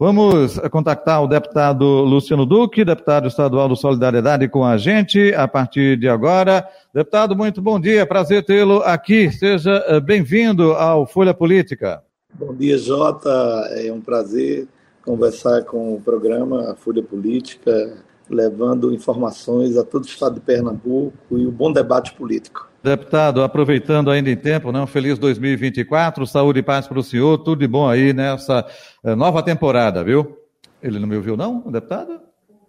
Vamos contactar o deputado Luciano Duque, deputado estadual do Solidariedade, com a gente a partir de agora. Deputado, muito bom dia, prazer tê-lo aqui. Seja eh, bem-vindo ao Folha Política. Bom dia, Jota. É um prazer conversar com o programa Folha Política, levando informações a todo o estado de Pernambuco e o um bom debate político. Deputado, aproveitando ainda em tempo, né, um feliz 2024, saúde e paz para o senhor, tudo de bom aí nessa eh, nova temporada, viu? Ele não me ouviu, não, deputado?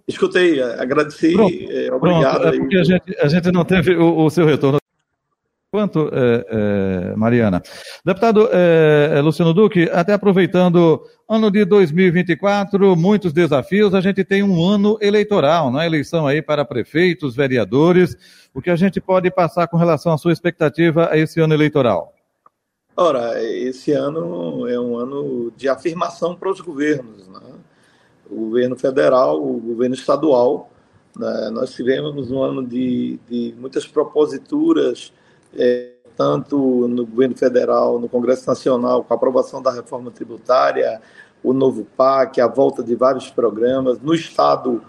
Escutei, agradeci, Pronto. Eh, obrigado. Pronto, é porque a gente, a gente não teve o, o seu retorno. Quanto, é, é, Mariana? Deputado é, Luciano Duque, até aproveitando ano de 2024, muitos desafios, a gente tem um ano eleitoral, não é? Eleição aí para prefeitos, vereadores. O que a gente pode passar com relação à sua expectativa a esse ano eleitoral? Ora, esse ano é um ano de afirmação para os governos, né? O governo federal, o governo estadual. Né? Nós tivemos um ano de, de muitas proposituras é, tanto no governo federal, no Congresso Nacional, com a aprovação da reforma tributária, o novo PAC, a volta de vários programas. No Estado,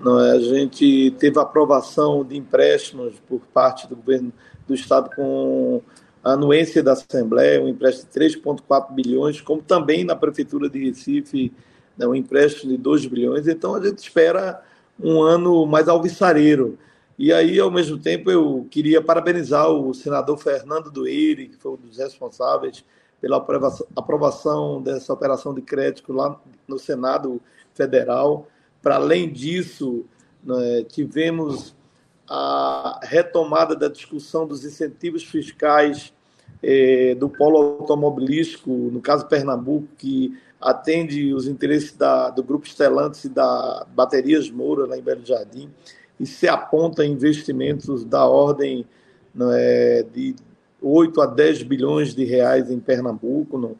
é, a gente teve aprovação de empréstimos por parte do governo do Estado com a anuência da Assembleia, um empréstimo de 3,4 bilhões, como também na Prefeitura de Recife, né, um empréstimo de 2 bilhões. Então, a gente espera um ano mais alvissareiro. E aí, ao mesmo tempo, eu queria parabenizar o senador Fernando Doeire, que foi um dos responsáveis pela aprovação dessa operação de crédito lá no Senado Federal. Para além disso, né, tivemos a retomada da discussão dos incentivos fiscais eh, do polo automobilístico, no caso Pernambuco, que atende os interesses da, do Grupo Stellantis e da Baterias Moura, lá em Belo Jardim e se aponta investimentos da ordem é, de 8 a 10 bilhões de reais em Pernambuco,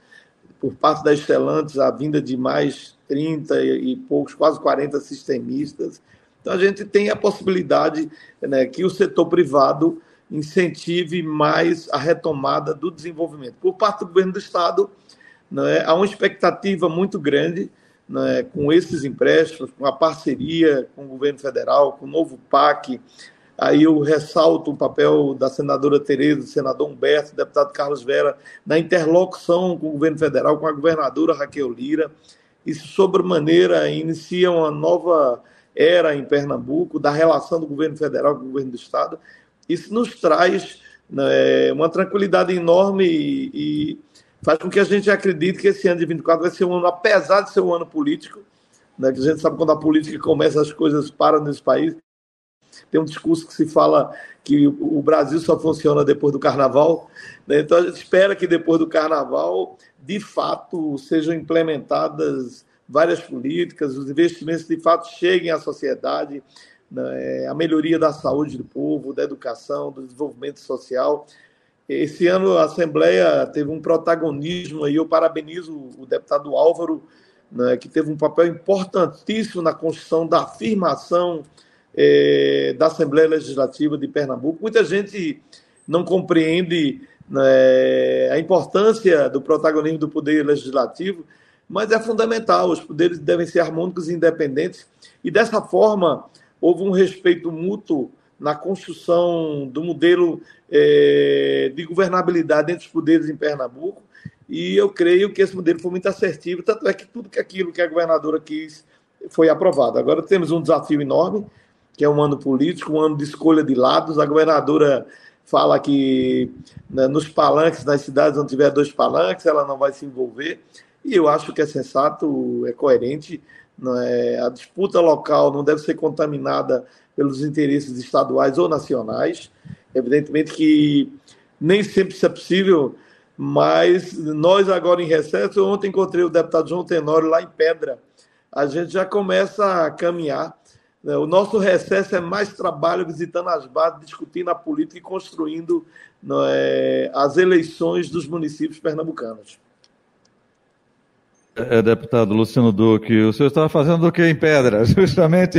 por parte da Estelantes, a vinda de mais 30 e, e poucos, quase 40 sistemistas. Então, a gente tem a possibilidade né, que o setor privado incentive mais a retomada do desenvolvimento. Por parte do governo do Estado, né, há uma expectativa muito grande né, com esses empréstimos, com a parceria com o governo federal, com o novo PAC. Aí eu ressalto o papel da senadora Tereza, do senador Humberto, do deputado Carlos Vera, na interlocução com o governo federal, com a governadora Raquel Lira. Isso, sobremaneira, inicia uma nova era em Pernambuco, da relação do governo federal com o governo do Estado. Isso nos traz né, uma tranquilidade enorme e, e faz com que a gente acredite que esse ano de 24 vai ser um ano, apesar de ser um ano político, né, que a gente sabe quando a política começa, as coisas param nesse país. Tem um discurso que se fala que o Brasil só funciona depois do carnaval. Né? Então a gente espera que depois do carnaval, de fato, sejam implementadas várias políticas, os investimentos de fato cheguem à sociedade, né? a melhoria da saúde do povo, da educação, do desenvolvimento social. Esse ano a Assembleia teve um protagonismo e eu parabenizo o deputado Álvaro, né, que teve um papel importantíssimo na construção da afirmação é, da Assembleia Legislativa de Pernambuco. Muita gente não compreende né, a importância do protagonismo do Poder Legislativo, mas é fundamental. Os poderes devem ser harmônicos e independentes, e dessa forma houve um respeito mútuo na construção do modelo é, de governabilidade entre os poderes em Pernambuco. E eu creio que esse modelo foi muito assertivo, tanto é que tudo aquilo que a governadora quis foi aprovado. Agora temos um desafio enorme, que é um ano político, um ano de escolha de lados. A governadora fala que né, nos palanques, nas cidades onde tiver dois palanques, ela não vai se envolver. E eu acho que é sensato, é coerente. É, a disputa local não deve ser contaminada pelos interesses estaduais ou nacionais. Evidentemente que nem sempre isso é possível, mas nós agora em recesso, ontem encontrei o deputado João Tenório lá em Pedra. A gente já começa a caminhar Né? O nosso recesso é mais trabalho visitando as bases, discutindo a política e construindo é, as eleições dos municípios pernambucanos. É, deputado Luciano Duque, o senhor estava fazendo o que em Pedra? Justamente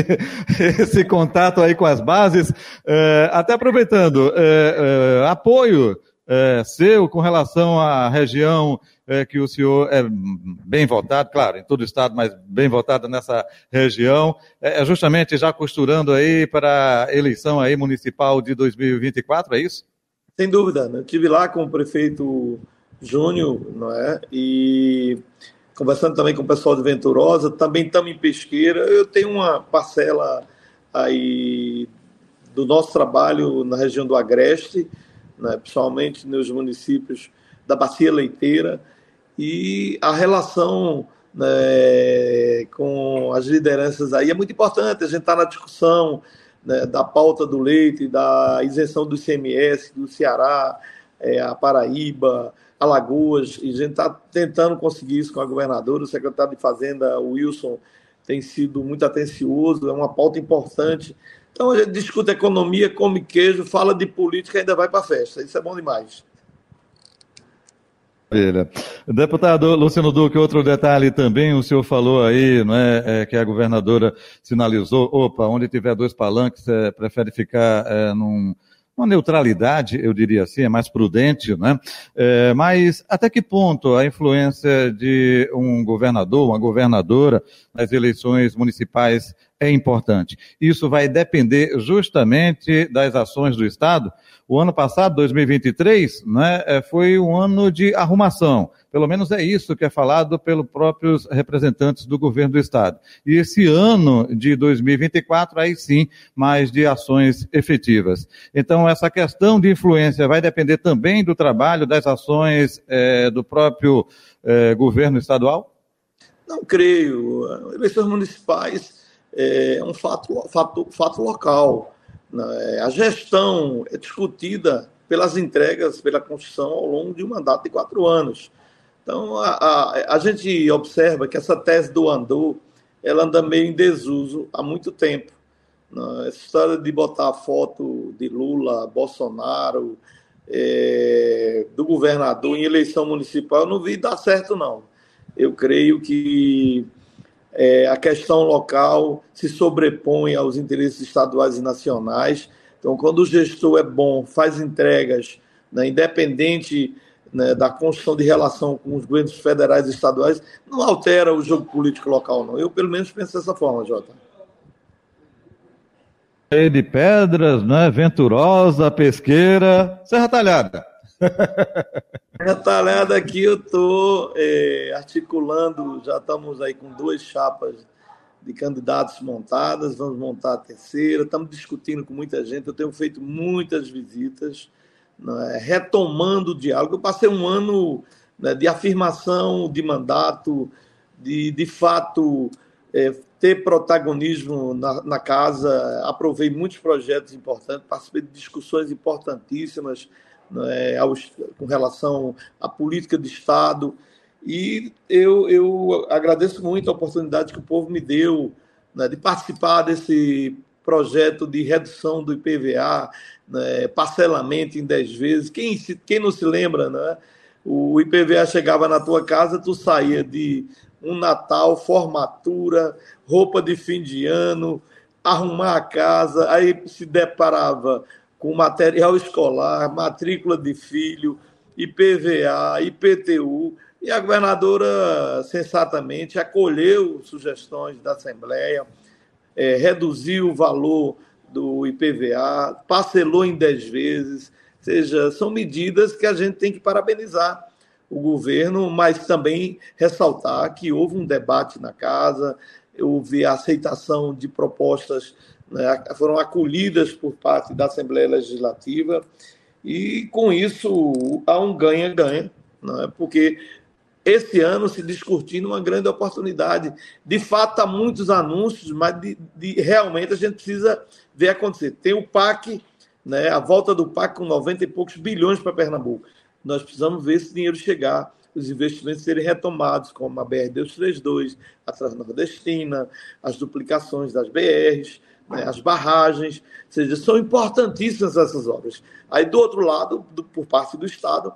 esse contato aí com as bases, é, até aproveitando, é, apoio seu com relação à região que o senhor é bem votado, claro, em todo o estado, mas bem votado nessa região, é justamente já costurando aí para a eleição aí municipal de 2024, é isso? Sem dúvida, né? eu estive lá com o prefeito Júnior, não é? E conversando também com o pessoal de Venturosa, também estamos em Pesqueira. Eu tenho uma parcela aí do nosso trabalho na região do Agreste, né, principalmente nos municípios da Bacia Leiteira, e a relação né, com as lideranças aí é muito importante. A gente está na discussão né, da pauta do leite, da isenção do ICMS do Ceará, é, a Paraíba, Alagoas, e a gente está tentando conseguir isso com a governadora, o secretário de Fazenda, o Wilson, tem sido muito atencioso, é uma pauta importante então a gente discute economia, come queijo, fala de política e ainda vai para festa. Isso é bom demais. Deputado Luciano Duque, outro detalhe também, o senhor falou aí, não é, é que a governadora sinalizou, opa, onde tiver dois palanques, é, prefere ficar é, num, uma neutralidade, eu diria assim, é mais prudente, né? É, mas até que ponto a influência de um governador, uma governadora nas eleições municipais é importante? Isso vai depender justamente das ações do Estado. O ano passado, 2023, né, é, foi um ano de arrumação. Pelo menos é isso que é falado pelos próprios representantes do governo do Estado. E esse ano de 2024, aí sim, mais de ações efetivas. Então, essa questão de influência vai depender também do trabalho, das ações é, do próprio é, governo estadual? Não creio. Eleições municipais é um fato, fato, fato local. Né? A gestão é discutida pelas entregas, pela Constituição ao longo de um mandato de quatro anos. Então, a, a, a gente observa que essa tese do andor, ela anda meio em desuso há muito tempo. Né? Essa história de botar foto de Lula, Bolsonaro, é, do governador em eleição municipal, eu não vi dar certo, não. Eu creio que é, a questão local se sobrepõe aos interesses estaduais e nacionais. Então, quando o gestor é bom, faz entregas, né, independente né, da construção de relação com os governos federais e estaduais, não altera o jogo político local, não. Eu, pelo menos, penso dessa forma, Jota. De Pedras, né? Venturosa, Pesqueira, Serra Talhada. Serra Talhada aqui eu estou é, articulando, já estamos aí com duas chapas de candidatos montadas, vamos montar a terceira, estamos discutindo com muita gente, eu tenho feito muitas visitas, né, retomando o diálogo. Eu passei um ano né, de afirmação de mandato, de, de fato é, ter protagonismo na, na, casa, aprovei muitos projetos importantes, participei de discussões importantíssimas né, com relação à política de Estado. E eu, eu agradeço muito a oportunidade que o povo me deu né, de participar desse projeto de redução do IPVA, né, parcelamento em 10 vezes. Quem, quem não se lembra, né? O IPVA chegava na tua casa, tu saía de um Natal, formatura, roupa de fim de ano, arrumar a casa, aí se deparava com material escolar, matrícula de filho, IPVA, IPTU, e a governadora sensatamente acolheu sugestões da Assembleia, é, reduziu o valor do IPVA, parcelou em 10 vezes, ou seja, são medidas que a gente tem que parabenizar o governo, mas também ressaltar que houve um debate na casa, houve a aceitação de propostas, né, foram acolhidas por parte da Assembleia Legislativa, e com isso há um ganha-ganha, né, porque esse ano se discutindo uma grande oportunidade. De fato, há muitos anúncios, mas de, de, realmente a gente precisa ver acontecer. Tem o PAC, né, a volta do PAC com 90 e poucos bilhões para Pernambuco. Nós precisamos ver esse dinheiro chegar. os investimentos serem retomados, como a BR-232, a Transnordestina, as duplicações das BRs, né, as barragens, ou seja, são importantíssimas essas obras. Aí, do outro lado, do, por parte do Estado,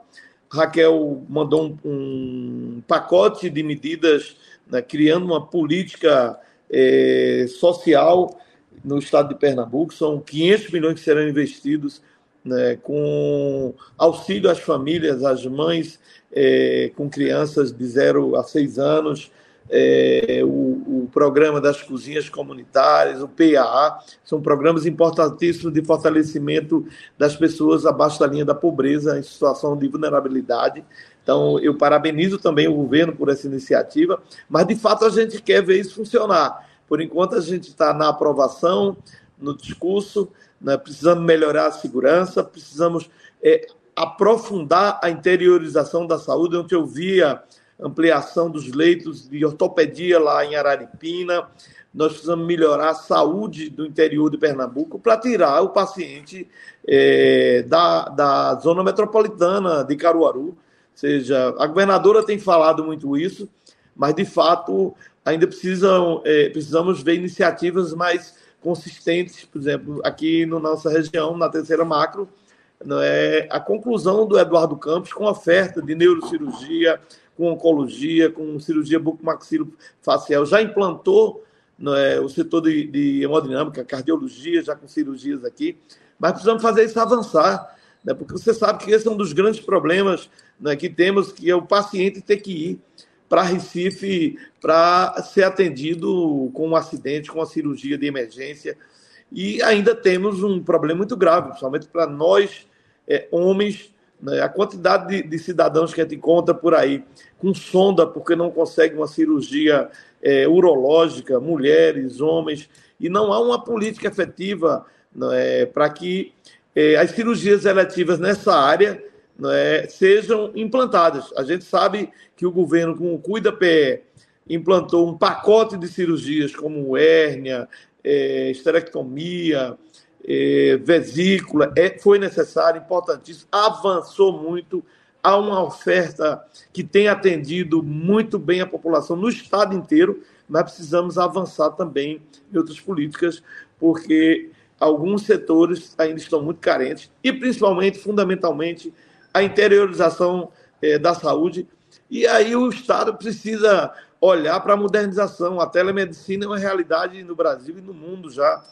Raquel mandou um, um pacote de medidas, né, criando uma política eh, social no estado de Pernambuco. São 500 milhões que serão investidos né, com auxílio às famílias, às mães eh, com crianças de 0 a 6 anos, é, o, o, programa das cozinhas comunitárias, o PAA, são programas importantíssimos de fortalecimento das pessoas abaixo da linha da pobreza, em situação de vulnerabilidade. Então, eu parabenizo também o governo por essa iniciativa, mas de fato a gente quer ver isso funcionar. Por enquanto, a gente está na aprovação, no discurso, né? precisamos melhorar a segurança, precisamos é, aprofundar a interiorização da saúde, onde eu via ampliação dos leitos de ortopedia lá em Araripina. Nós precisamos melhorar a saúde do interior de Pernambuco para tirar o paciente é, da, da zona metropolitana de Caruaru. Ou seja, a governadora tem falado muito isso, mas de fato ainda precisam, é, precisamos ver iniciativas mais consistentes, por exemplo, aqui na nossa região, na terceira macro, é, a conclusão do Eduardo Campos com oferta de neurocirurgia, com oncologia, com cirurgia bucomaxilofacial, já implantou é, o setor de, de hemodinâmica, cardiologia, já com cirurgias aqui, mas precisamos fazer isso avançar, né, porque você sabe que esse é um dos grandes problemas né, que temos, que é o paciente ter que ir para Recife para ser atendido com um acidente, com uma cirurgia de emergência. E ainda temos um problema muito grave, principalmente para nós, é, homens, né? A quantidade de, de, cidadãos que a gente encontra por aí com sonda porque não consegue uma cirurgia é, urológica, mulheres, homens, e não há uma política efetiva é, para que é, as cirurgias eletivas nessa área é, sejam implantadas. A gente sabe que o governo, com o Cuida PE, implantou um pacote de cirurgias como hérnia, é, esterectomia, é, vesícula, é, foi necessário, importantíssimo, avançou muito. Há uma oferta que tem atendido muito bem a população no estado inteiro, mas precisamos avançar também em outras políticas, porque alguns setores ainda estão muito carentes, e principalmente, fundamentalmente, a interiorização é, da saúde. E aí o Estado precisa olhar para a modernização. A telemedicina é uma realidade no Brasil e no mundo já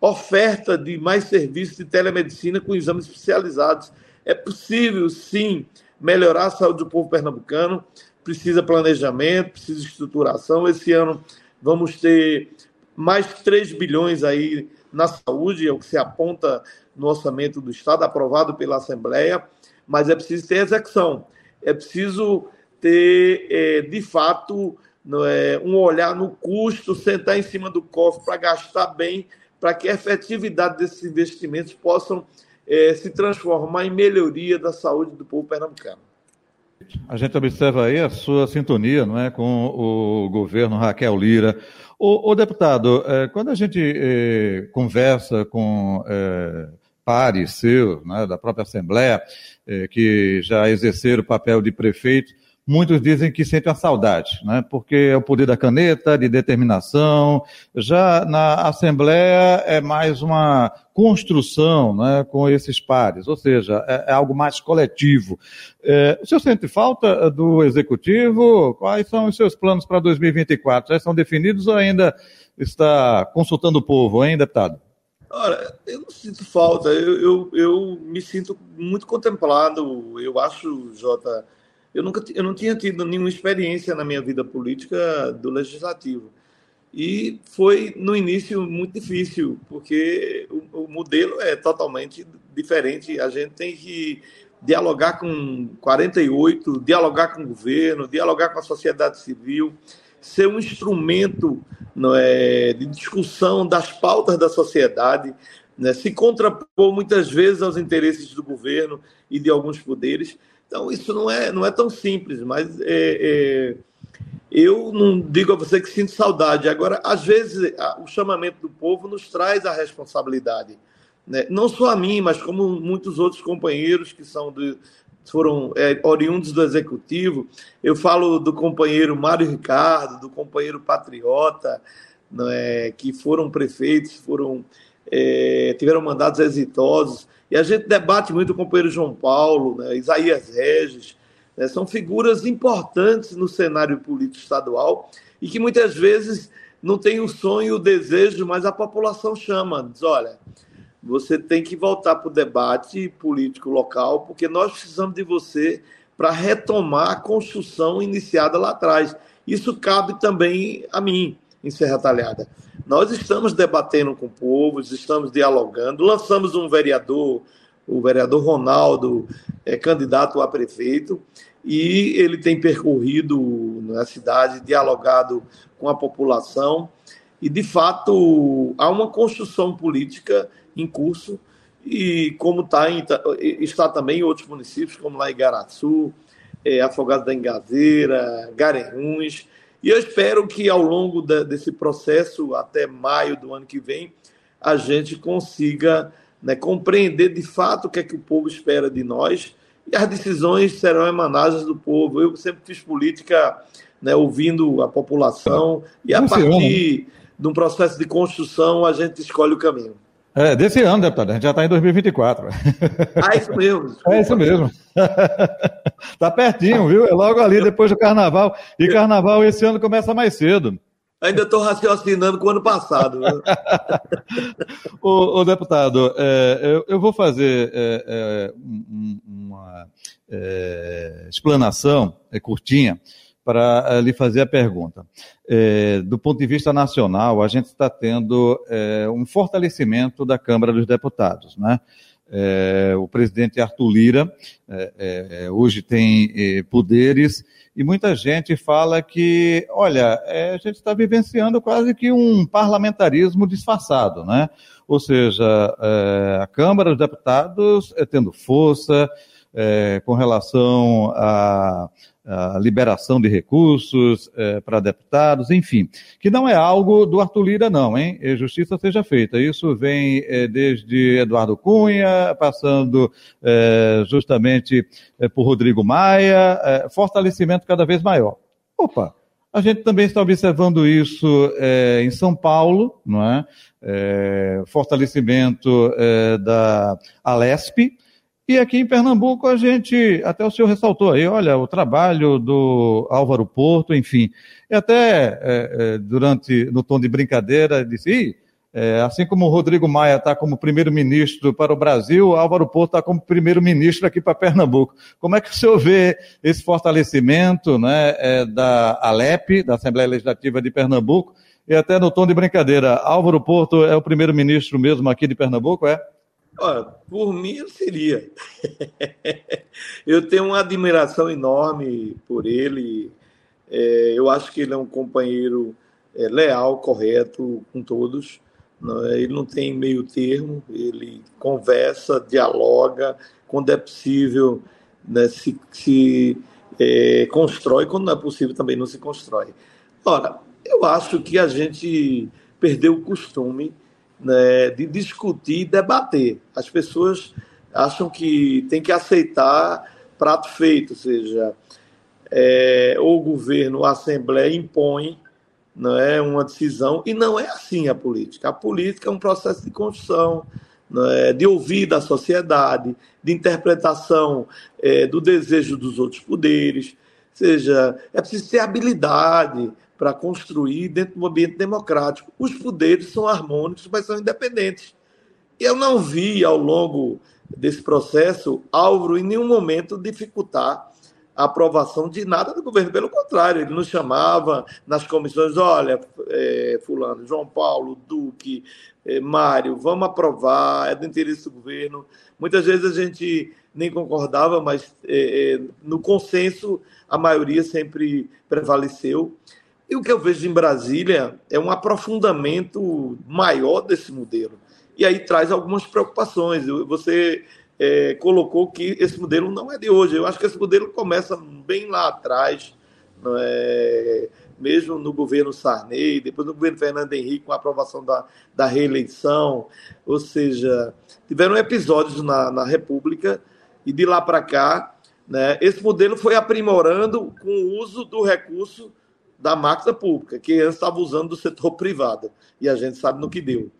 oferta de mais serviços de telemedicina com exames especializados. É possível, sim, melhorar a saúde do povo pernambucano. Precisa planejamento, precisa estruturação. Esse ano vamos ter mais 3 bilhões aí na saúde, é o que se aponta no orçamento do Estado, aprovado pela Assembleia, mas é preciso ter execução. É preciso ter, é, de fato, é, um olhar no custo, sentar em cima do cofre para gastar bem para que a efetividade desses investimentos possam é, se transformar em melhoria da saúde do povo pernambucano. A gente observa aí a sua sintonia não é, com o governo Raquel Lira. O, o deputado, é, quando a gente é, conversa com pares seus, né, da própria Assembleia, que já exerceram o papel de prefeito, Muitos dizem que sentem a saudade, né? porque é o poder da caneta, de determinação. Já na Assembleia é mais uma construção né, com esses pares, ou seja, é, é algo mais coletivo. É, o senhor sente falta do Executivo? Quais são os seus planos para 2024? Já são definidos ou ainda está consultando o povo, hein, deputado? Olha, eu não sinto falta, eu, eu, eu me sinto muito contemplado. Eu acho, Jota eu nunca eu não tinha tido nenhuma experiência na minha vida política do legislativo. E foi, no início, muito difícil, porque o, o modelo é totalmente diferente. A gente tem que dialogar com 48, dialogar com o governo, dialogar com a sociedade civil, ser um instrumento não é, de discussão das pautas da sociedade, né, se contrapor muitas vezes aos interesses do governo e de alguns poderes. Então, isso não é, não é tão simples, mas é, é, eu não digo a você que sinto saudade. Agora, às vezes, o chamamento do povo nos traz a responsabilidade. Né? Não só a mim, mas como muitos outros companheiros que são do, foram é, oriundos do executivo. Eu falo do companheiro Mário Ricardo, do companheiro Patriota, é, que foram prefeitos, foram é, tiveram mandatos exitosos. E a gente debate muito com o companheiro João Paulo, né, Isaías Regis, né, são figuras importantes no cenário político estadual e que muitas vezes não tem o sonho o desejo, mas a população chama, diz, olha, você tem que voltar para o debate político local, porque nós precisamos de você para retomar a construção iniciada lá atrás. Isso cabe também a mim, em Serra Talhada. Nós estamos debatendo com o povo, estamos dialogando, lançamos um vereador, o vereador Ronaldo, é candidato a prefeito, e ele tem percorrido na cidade, dialogado com a população, e de fato há uma construção política em curso, e como tá em, está também em outros municípios, como lá em Igaraçu, é, Afogado da Engazeira, Garanhuns, e eu espero que ao longo da, desse processo, até maio do ano que vem, a gente consiga né, compreender de fato o que é que o povo espera de nós e as decisões serão emanadas do povo. Eu sempre fiz política né, ouvindo a população e a partir de um processo de construção a gente escolhe o caminho. É, desse ano, deputado. A gente já está em 2024. Ah, isso mesmo. Desculpa. É isso mesmo. Está pertinho, viu? É logo ali, depois do carnaval. E carnaval esse ano começa mais cedo. Ainda estou raciocinando com o ano passado. o, o, deputado, é, eu, eu, vou fazer é, é, uma é, explanação é, curtinha para eh, lhe fazer a pergunta. É, do ponto de vista nacional, a gente está tendo é, um fortalecimento da Câmara dos Deputados, né? É, o presidente Arthur Lira hoje tem poderes e muita gente fala que, olha, a gente está vivenciando quase que um parlamentarismo disfarçado, né? Ou seja, a Câmara dos Deputados tendo força com relação a a liberação de recursos é, para deputados, enfim, que não é algo do Arthur Lira, não, hein? Justiça seja feita. Isso vem é, desde Eduardo Cunha, passando é, justamente é, por Rodrigo Maia, é, fortalecimento cada vez maior. Opa! A gente também está observando isso é, em São Paulo, não é? fortalecimento da Alesp, e aqui em Pernambuco a gente, até o senhor ressaltou aí, olha, o trabalho do Álvaro Porto, enfim. E até é, é, durante, no tom de brincadeira, disse, é, assim como o Rodrigo Maia está como primeiro-ministro para o Brasil, Álvaro Porto está como primeiro-ministro aqui para Pernambuco. Como é que o senhor vê esse fortalecimento né, é, da Alep, da Assembleia Legislativa de Pernambuco, e até no tom de brincadeira, Álvaro Porto é o primeiro-ministro mesmo aqui de Pernambuco, é? Olha, por mim eu seria. eu tenho uma admiração enorme por ele. É, eu acho que ele é um companheiro é, leal, correto com todos. Não é? Ele não tem meio termo, ele conversa, dialoga, quando é possível, né, se, se é, constrói, quando não é possível também não se constrói. Ora, eu acho que a gente perdeu o costume né, de discutir e debater. As pessoas acham que tem que aceitar prato feito, ou seja, é, o governo, a Assembleia impõe não é uma decisão e não é assim a política. A política é um processo de construção, é, de ouvir da sociedade, de interpretação é, do desejo dos outros poderes. Ou seja, é preciso ter habilidade, para construir dentro do ambiente democrático. Os poderes são harmônicos, mas são independentes. E eu não vi ao longo desse processo Álvaro em nenhum momento dificultar a aprovação de nada do governo. Pelo contrário, ele nos chamava nas comissões: olha, é, Fulano, João Paulo, Duque, é, Mário, vamos aprovar, é do interesse do governo. Muitas vezes a gente nem concordava, mas é, é no consenso a maioria sempre prevaleceu. E o que eu vejo em Brasília é um aprofundamento maior desse modelo. E aí traz algumas preocupações. Você é, colocou que esse modelo não é de hoje. Eu acho que esse modelo começa bem lá atrás, é, mesmo no governo Sarney, depois no governo Fernando Henrique, com a aprovação da, da reeleição. Ou seja, tiveram episódios na, na República e de lá para cá né, esse modelo foi aprimorando com o uso do recurso da máquina pública, que antes estava usando do setor privado, e a gente sabe no que deu.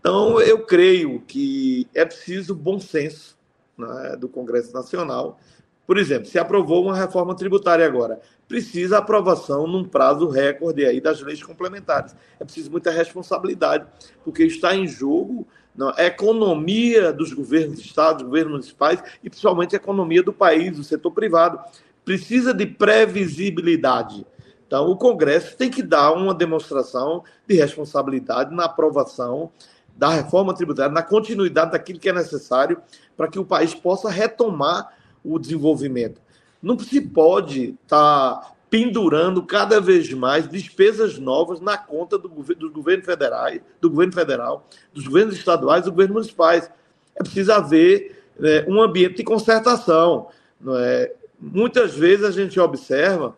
Então, eu creio que é preciso bom senso né, do Congresso Nacional. Por exemplo, se aprovou uma reforma tributária agora, precisa aprovação num prazo recorde aí das leis complementares. É preciso muita responsabilidade, porque está em jogo não, a economia dos governos de Estado, dos governos municipais e principalmente a economia do país, do setor privado. Precisa de previsibilidade. Então, o Congresso tem que dar uma demonstração de responsabilidade na aprovação da reforma tributária, na continuidade daquilo que é necessário para que o país possa retomar o desenvolvimento. Não se pode estar tá pendurando cada vez mais despesas novas na conta do, do governo federal, do governo federal, dos governos estaduais dos governos municipais. É preciso haver né, um ambiente de concertação. Não é? Muitas vezes a gente observa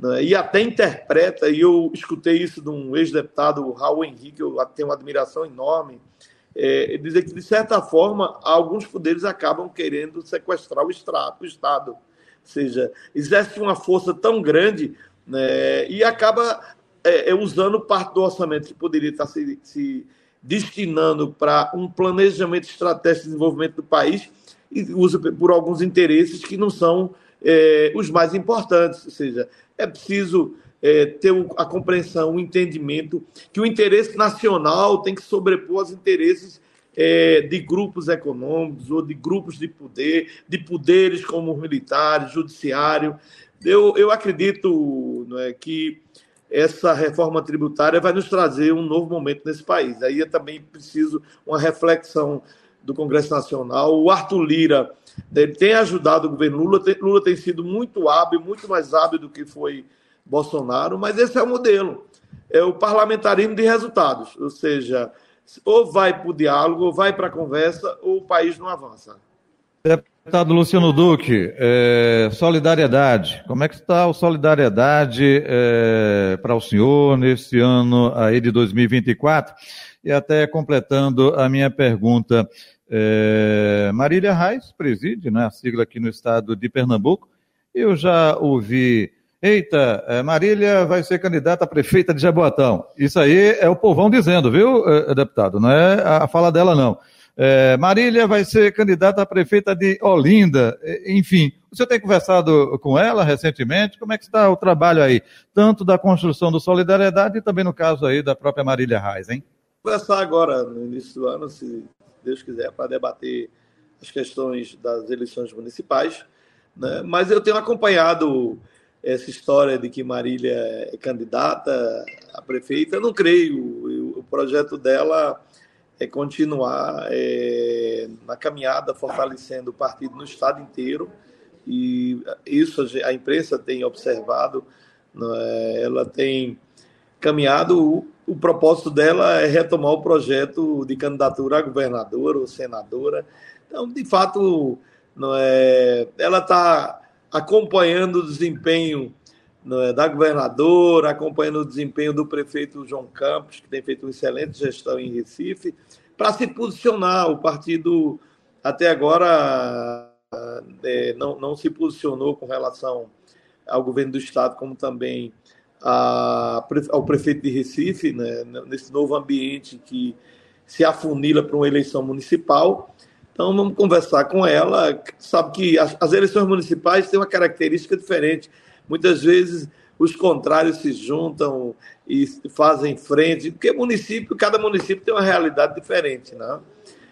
né, e até interpreta, e eu escutei isso de um ex-deputado, Raul Henrique, eu tenho uma admiração enorme, é, dizer que, de certa forma, alguns poderes acabam querendo sequestrar o Estado. Ou seja, exerce uma força tão grande né, e acaba é, é, usando parte do orçamento que poderia estar se, se destinando para um planejamento estratégico de desenvolvimento do país e usa por alguns interesses que não são é, os mais importantes. Ou seja, é preciso é, ter a compreensão, o entendimento que o interesse nacional tem que sobrepor os interesses é, de grupos econômicos ou de grupos de poder, de poderes como militares, judiciário. Eu, eu acredito é, que essa reforma tributária vai nos trazer um novo momento nesse país. Aí é também preciso uma reflexão do Congresso Nacional. O Arthur Lira ele tem ajudado o governo Lula. Lula tem sido muito hábil, muito mais hábil do que foi Bolsonaro, mas esse é o modelo. É o parlamentarismo de resultados. Ou seja, ou vai para o diálogo, ou vai para a conversa, ou o país não avança. Deputado Luciano Duque, é, solidariedade. Como é que está a solidariedade é, para o senhor nesse ano aí de 2024? E até completando a minha pergunta, é, Marília Reis preside né, a sigla aqui no estado de Pernambuco. Eu já ouvi Eita, é, Marília vai ser candidata a prefeita de Jaboatão. Isso aí é o povão dizendo, viu, é, deputado? Não é a fala dela, não. É, Marília vai ser candidata a prefeita de Olinda. Enfim, você tem conversado com ela recentemente? Como é que está o trabalho aí? Tanto da construção do Solidariedade e também no caso aí da própria Marília Reis, hein? Conversar agora, no início do ano, se Deus quiser, para debater as questões das eleições municipais. Né? Mas eu tenho acompanhado essa história de que Marília é candidata a prefeita, eu não creio. O projeto dela é continuar é, na caminhada, fortalecendo o partido no estado inteiro. E isso a imprensa tem observado, é? ela tem caminhado. O, o, propósito dela é retomar o projeto de candidatura a governadora ou senadora. Então, de fato, não é, ela está acompanhando o desempenho né, da governadora, acompanhando o desempenho do prefeito João Campos, que tem feito uma excelente gestão em Recife, para se posicionar. O partido, até agora, é, não, não se posicionou com relação ao governo do Estado, como também a, ao prefeito de Recife, né, nesse novo ambiente que se afunila para uma eleição municipal. Então vamos conversar com ela. Sabe que as, as eleições municipais têm uma característica diferente. Muitas vezes os contrários se juntam e fazem frente, porque município, cada município tem uma realidade diferente, né?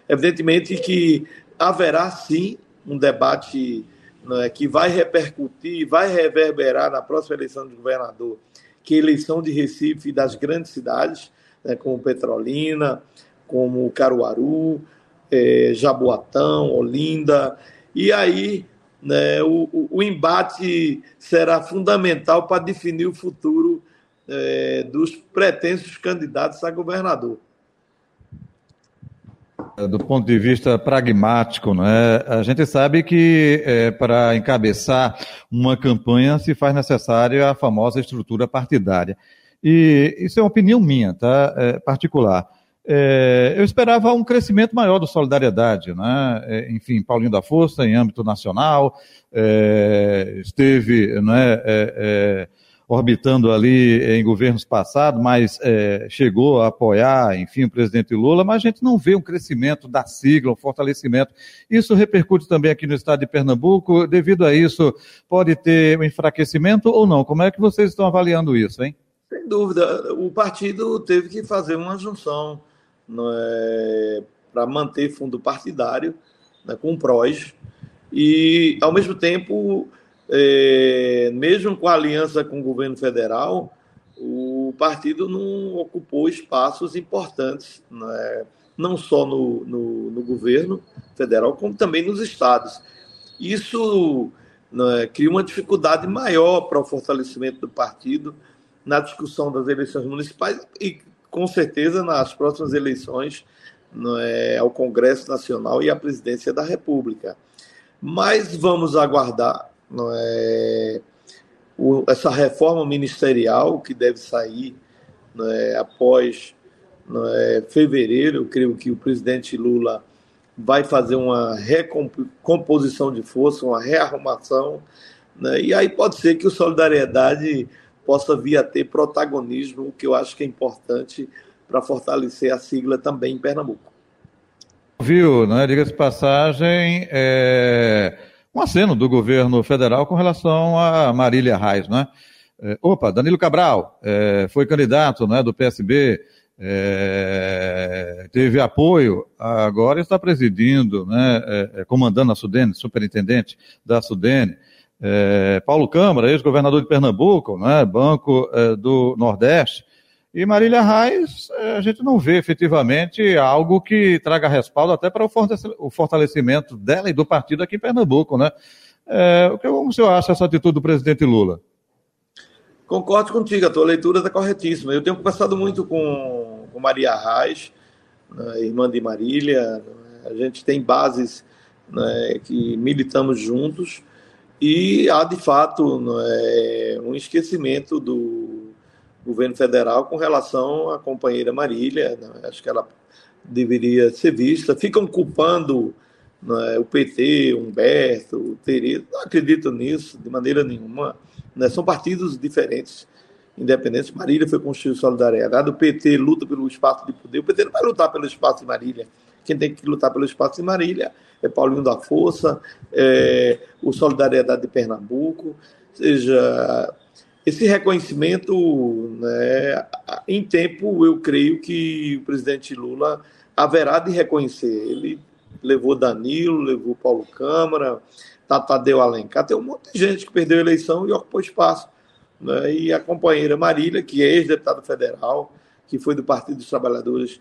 Evidentemente que haverá sim um debate né, que vai repercutir, vai reverberar na próxima eleição de governador, que é a eleição de Recife das grandes cidades, né, como Petrolina, como Caruaru, é, Jaboatão, Olinda, e aí né, o, o, embate será fundamental para definir o futuro é, dos pretensos candidatos a governador. Do ponto de vista pragmático, né, a gente sabe que é, para encabeçar uma campanha se faz necessária a famosa estrutura partidária. E isso é uma opinião minha, tá? É, particular. É, eu esperava um crescimento maior do Solidariedade, né? É, enfim, Paulinho da Força, em âmbito nacional, é, esteve né, é, é, orbitando ali em governos passados, mas é, chegou a apoiar, enfim, o presidente Lula, mas a gente não vê um crescimento da sigla, um fortalecimento. Isso repercute também aqui no estado de Pernambuco. Devido a isso, pode ter um enfraquecimento ou não? Como é que vocês estão avaliando isso, hein? Sem dúvida. O partido teve que fazer uma junção é, para manter fundo partidário né, com o PROS e, ao mesmo tempo, é, mesmo com aliança com o governo federal, o partido não ocupou espaços importantes, né, não só no, no, no, governo federal, como também nos estados. Isso né, cria uma dificuldade maior para o fortalecimento do partido na discussão das eleições municipais e com certeza nas próximas eleições é, ao Congresso Nacional e à presidência da República. Mas vamos aguardar não é, o, essa reforma ministerial que deve sair não é, após não é, fevereiro. Eu creio que o presidente Lula vai fazer uma recomposição de força, uma rearrumação, né, e aí pode ser que o Solidariedade possa vir a ter protagonismo, o que eu acho que é importante para fortalecer a sigla também em Pernambuco. Viu, né? Diga-se passagem, é... um aceno do governo federal com relação a Marília Reis, né? É... opa, Danilo Cabral é... foi candidato né, do PSB, é... teve apoio, agora está presidindo, né, é, é, comandando a Sudene, superintendente da Sudene. É, Paulo Câmara, ex-governador de Pernambuco, né, Banco do Nordeste, e Marília Reis, é, a gente não vê efetivamente algo que traga respaldo até para o fortalecimento dela e do partido aqui em Pernambuco, né? É, como o senhor acha essa atitude do presidente Lula? Concordo contigo, a tua leitura está corretíssima. Eu tenho conversado muito com, com Maria Reis, né, irmã de Marília, né, a gente tem bases né, que militamos juntos, e há, de fato, é, um esquecimento do governo federal com relação à companheira Marília. Né? Acho que ela deveria ser vista. Ficam culpando né, o PT, Humberto, o Tereza. Não acredito nisso de maneira nenhuma. Né? São partidos diferentes, independentes. Marília foi construir solidariedade. O PT luta pelo espaço de poder. O PT não vai lutar pelo espaço de Marília. Quem tem que lutar pelo espaço de Marília é Paulinho da Força, é o Solidariedade de Pernambuco. Seja, esse reconhecimento, né, em tempo, eu creio que o presidente Lula haverá de reconhecer. Ele levou Danilo, levou Paulo Câmara, Tadeu Alencar, tem um monte de gente que perdeu a eleição e ocupou espaço. Né? E a companheira Marília, que é ex-deputada federal, que foi do Partido dos Trabalhadores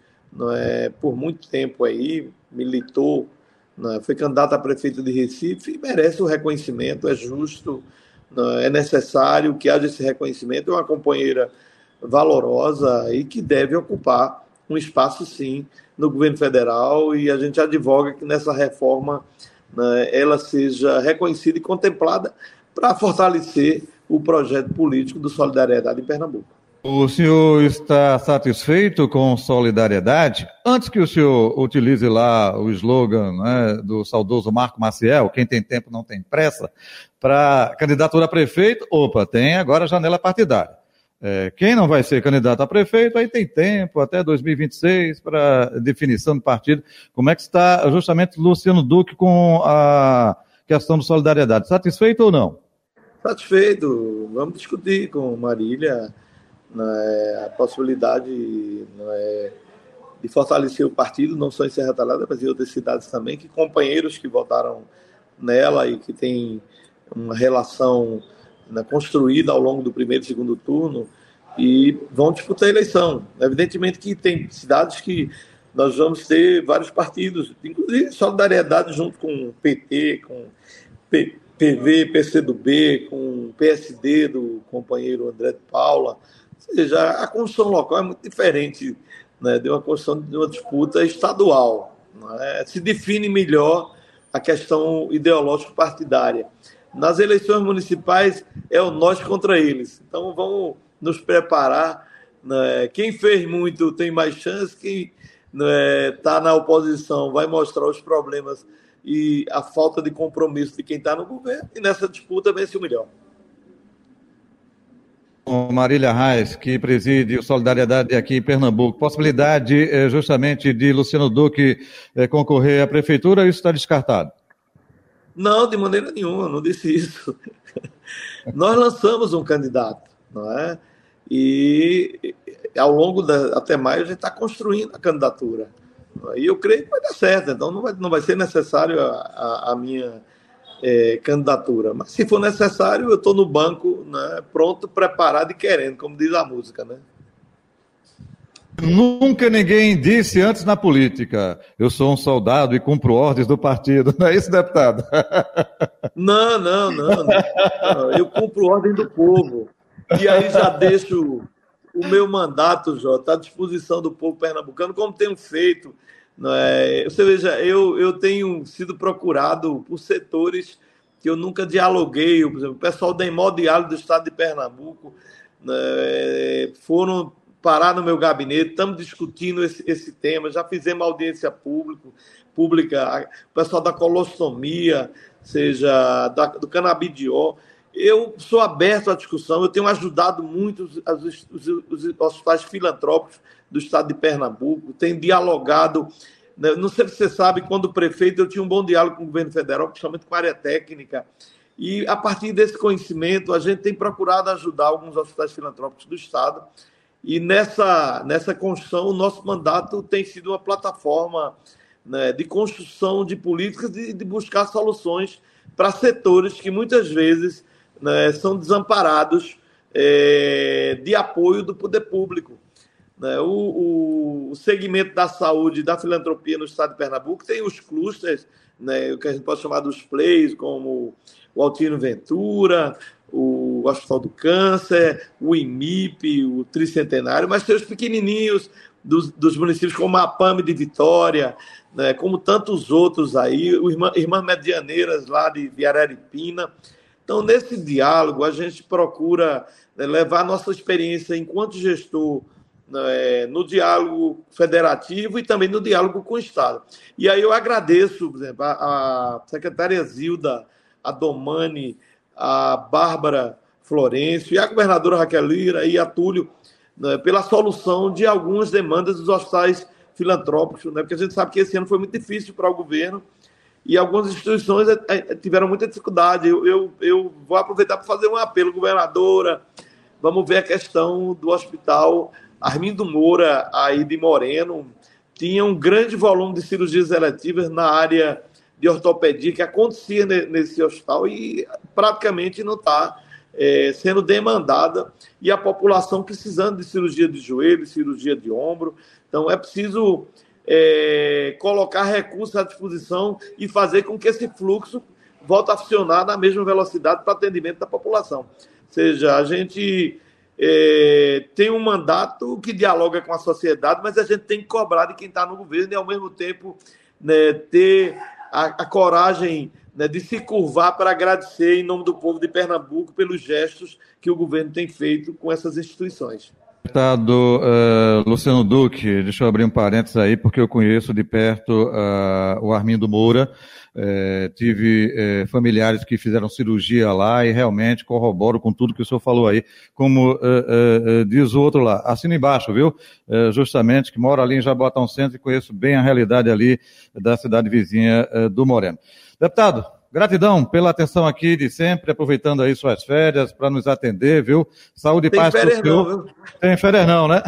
é, por muito tempo aí, militou né? foi candidato a prefeito de Recife e merece o reconhecimento, é justo, né? É necessário que haja esse reconhecimento. É uma companheira valorosa e que deve ocupar um espaço, sim, no governo federal e a gente advoga que nessa reforma né, ela seja reconhecida e contemplada para fortalecer o projeto político do Solidariedade em Pernambuco. O senhor está satisfeito com solidariedade? Antes que o senhor utilize lá o slogan né, do saudoso Marco Maciel, quem tem tempo não tem pressa, para candidatura a prefeito, opa, tem agora janela partidária. É, quem não vai ser candidato a prefeito, aí tem tempo, até 2026, para definição do partido. Como é que está justamente Luciano Duque com a questão de solidariedade? Satisfeito ou não? Satisfeito. Vamos discutir com Marília né, a possibilidade né, de fortalecer o partido, não só em Serra Talhada, mas em outras cidades também, que companheiros que votaram nela e que têm uma relação né, construída ao longo do primeiro e segundo turno e vão disputar a eleição. Evidentemente que tem cidades que nós vamos ter vários partidos, inclusive solidariedade junto com o PT, com PV, PCdoB, com o PSD do companheiro André de Paula, ou seja, a construção local é muito diferente né, de uma construção de uma disputa estadual. É? Se define melhor a questão ideológico-partidária. Nas eleições municipais é o nós contra eles. Então vamos nos preparar. Né? Quem fez muito tem mais chance, quem está né, na oposição, vai mostrar os problemas e a falta de compromisso de quem está no governo, e nessa disputa vence o melhor. Marília Reis, que preside o Solidariedade aqui em Pernambuco. Possibilidade eh, justamente de Luciano Duque eh, concorrer à prefeitura, isso está descartado? Não, de maneira nenhuma, não disse isso. Nós lançamos um candidato, não é? E ao longo da, até maio a gente está construindo a candidatura. É? E eu creio que vai dar certo, então não vai, não vai ser necessário a, a, a minha é, candidatura. Mas se for necessário, eu estou no banco, né, pronto, preparado e querendo, como diz a música, né? Nunca ninguém disse antes na política, eu sou um soldado e cumpro ordens do partido. Não é isso, deputado? Não, não, não. não. Eu cumpro ordem do povo. E aí já deixo o meu mandato, Jota, à disposição do povo pernambucano, como tenho feito é? Você veja, eu, eu tenho sido procurado por setores que eu nunca dialoguei, por exemplo, o pessoal da Hemodiálise do estado de Pernambuco né, foram parar no meu gabinete, estamos discutindo esse, esse tema, já fizemos audiência pública, pública, o pessoal da colostomia, seja da, do canabidiol. Eu sou aberto à discussão, eu tenho ajudado muito os, os, os, os hospitais filantrópicos do estado de Pernambuco, tem dialogado. Né, não sei se você sabe, quando prefeito, eu tinha um bom diálogo com o governo federal, principalmente com a área técnica. E a partir desse conhecimento, a gente tem procurado ajudar alguns hospitais filantrópicos do estado. E nessa, nessa construção, o nosso mandato tem sido uma plataforma né, de construção de políticas e de buscar soluções para setores que muitas vezes né, são desamparados é, de apoio do poder público. Né? O, o, segmento da saúde e da filantropia no estado de Pernambuco tem os clusters, né, o que a gente pode chamar dos plays, como o Altino Ventura, o Hospital do Câncer, o IMIP, o Tricentenário, mas tem os pequenininhos dos, dos municípios como a PAME de Vitória, né, como tantos outros aí, o Irmã, Irmãs Medianeiras lá de, de Araripina. Então, nesse diálogo, a gente procura né, levar nossa experiência enquanto gestor né, no diálogo federativo e também no diálogo com o Estado. E aí eu agradeço, por exemplo, a, a secretária Zilda, a Domani, a Bárbara Florencio e a governadora Raquel Lira e a Túlio né, pela solução de algumas demandas dos hospitais filantrópicos, né, porque a gente sabe que esse ano foi muito difícil para o governo e algumas instituições é, é, tiveram muita dificuldade. Eu, eu, eu vou aproveitar para fazer um apelo, governadora, vamos ver a questão do hospital Armindo Moura, aí de Moreno, tinha um grande volume de cirurgias eletivas na área de ortopedia que acontecia nesse hospital e praticamente não está é, sendo demandada e a população precisando de cirurgia de joelho, cirurgia de ombro. Então é preciso é, colocar recursos à disposição e fazer com que esse fluxo volte a funcionar na mesma velocidade para atendimento da população. Ou seja, a gente é, tem um mandato que dialoga com a sociedade, mas a gente tem que cobrar de quem está no governo e, ao mesmo tempo, né, ter a, a coragem né, de se curvar para agradecer, em nome do povo de Pernambuco, pelos gestos que o governo tem feito com essas instituições. Deputado uh, Luciano Duque, deixa eu abrir um parênteses aí, porque eu conheço de perto uh, o Armindo Moura. É, tive é, familiares que fizeram cirurgia lá e realmente corroboro com tudo que o senhor falou aí. Como diz o outro lá, assina embaixo, viu? justamente, que mora ali em Jabotão Centro e conheço bem a realidade ali da cidade vizinha do Moreno. Deputado, Gratidão pela atenção aqui de sempre, aproveitando aí suas férias para nos atender, viu? Saúde e paz para o senhor. Não, Tem férias não, né?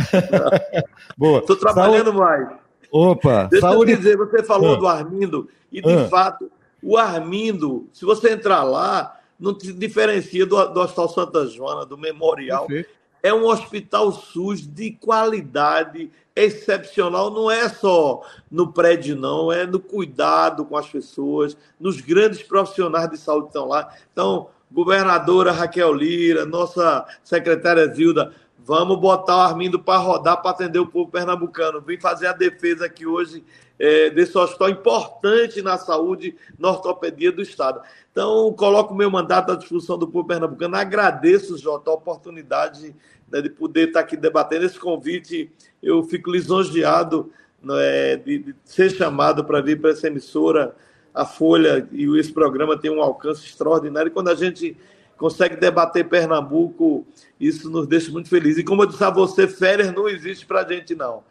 Boa. Estou trabalhando Saúde... mais. Opa, Deixa saúde... eu dizer, você falou ah. do Armindo, e de ah. fato, o Armindo, se você entrar lá, não se diferencia do, do Hospital Santa Joana, do Memorial. Perfeito. É um hospital SUS de qualidade excepcional, não é só no prédio, não, é no cuidado com as pessoas, nos grandes profissionais de saúde que estão lá. Então, governadora Raquel Lira, nossa secretária Zilda, Vamos botar o Armindo para rodar para atender o povo pernambucano. Vim fazer a defesa aqui hoje é, desse hospital importante na saúde, na ortopedia do Estado. Então, coloco o meu mandato à discussão do povo pernambucano. Agradeço, Jota, a oportunidade né, de poder estar aqui debatendo esse convite. Eu fico lisonjeado é, de, de ser chamado para vir para essa emissora, a Folha e esse programa tem um alcance extraordinário. E quando a gente consegue debater Pernambuco, isso nos deixa muito felizes. E como eu disse a você, férias não existe para a gente, não.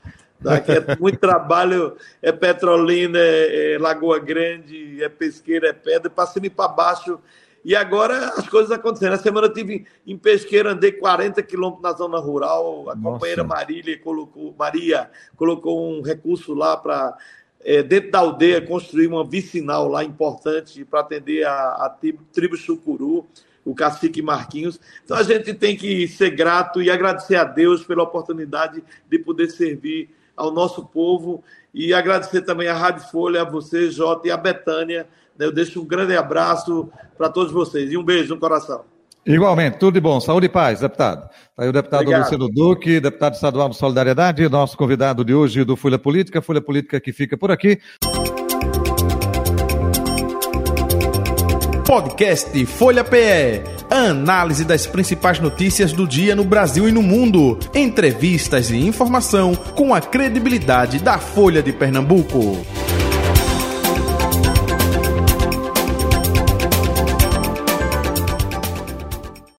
Aqui é muito trabalho, é Petrolina, é, é Lagoa Grande, é Pesqueira, é Pedra, para cima e para baixo. E agora as coisas acontecendo. Na semana eu tive em Pesqueira, andei 40 quilômetros na zona rural. A Nossa. companheira Marília colocou, Maria colocou um recurso lá para, é, dentro da aldeia, construir uma vicinal lá importante para atender a, a tribo, tribo Chucuru o cacique Marquinhos. Então a gente tem que ser grato e agradecer a Deus pela oportunidade de poder servir ao nosso povo e agradecer também à Rádio Folha, a você, Jota, e a Betânia. Né? Eu deixo um grande abraço para todos vocês e um beijo no coração. Igualmente, tudo de bom. Saúde e paz, deputado. Está aí o deputado Obrigado. Luciano Duque, deputado estadual do Solidariedade, nosso convidado de hoje do Folha Política, Folha Política que fica por aqui. Podcast Folha PE. Análise das principais notícias do dia no Brasil e no mundo. Entrevistas e informação com a credibilidade da Folha de Pernambuco.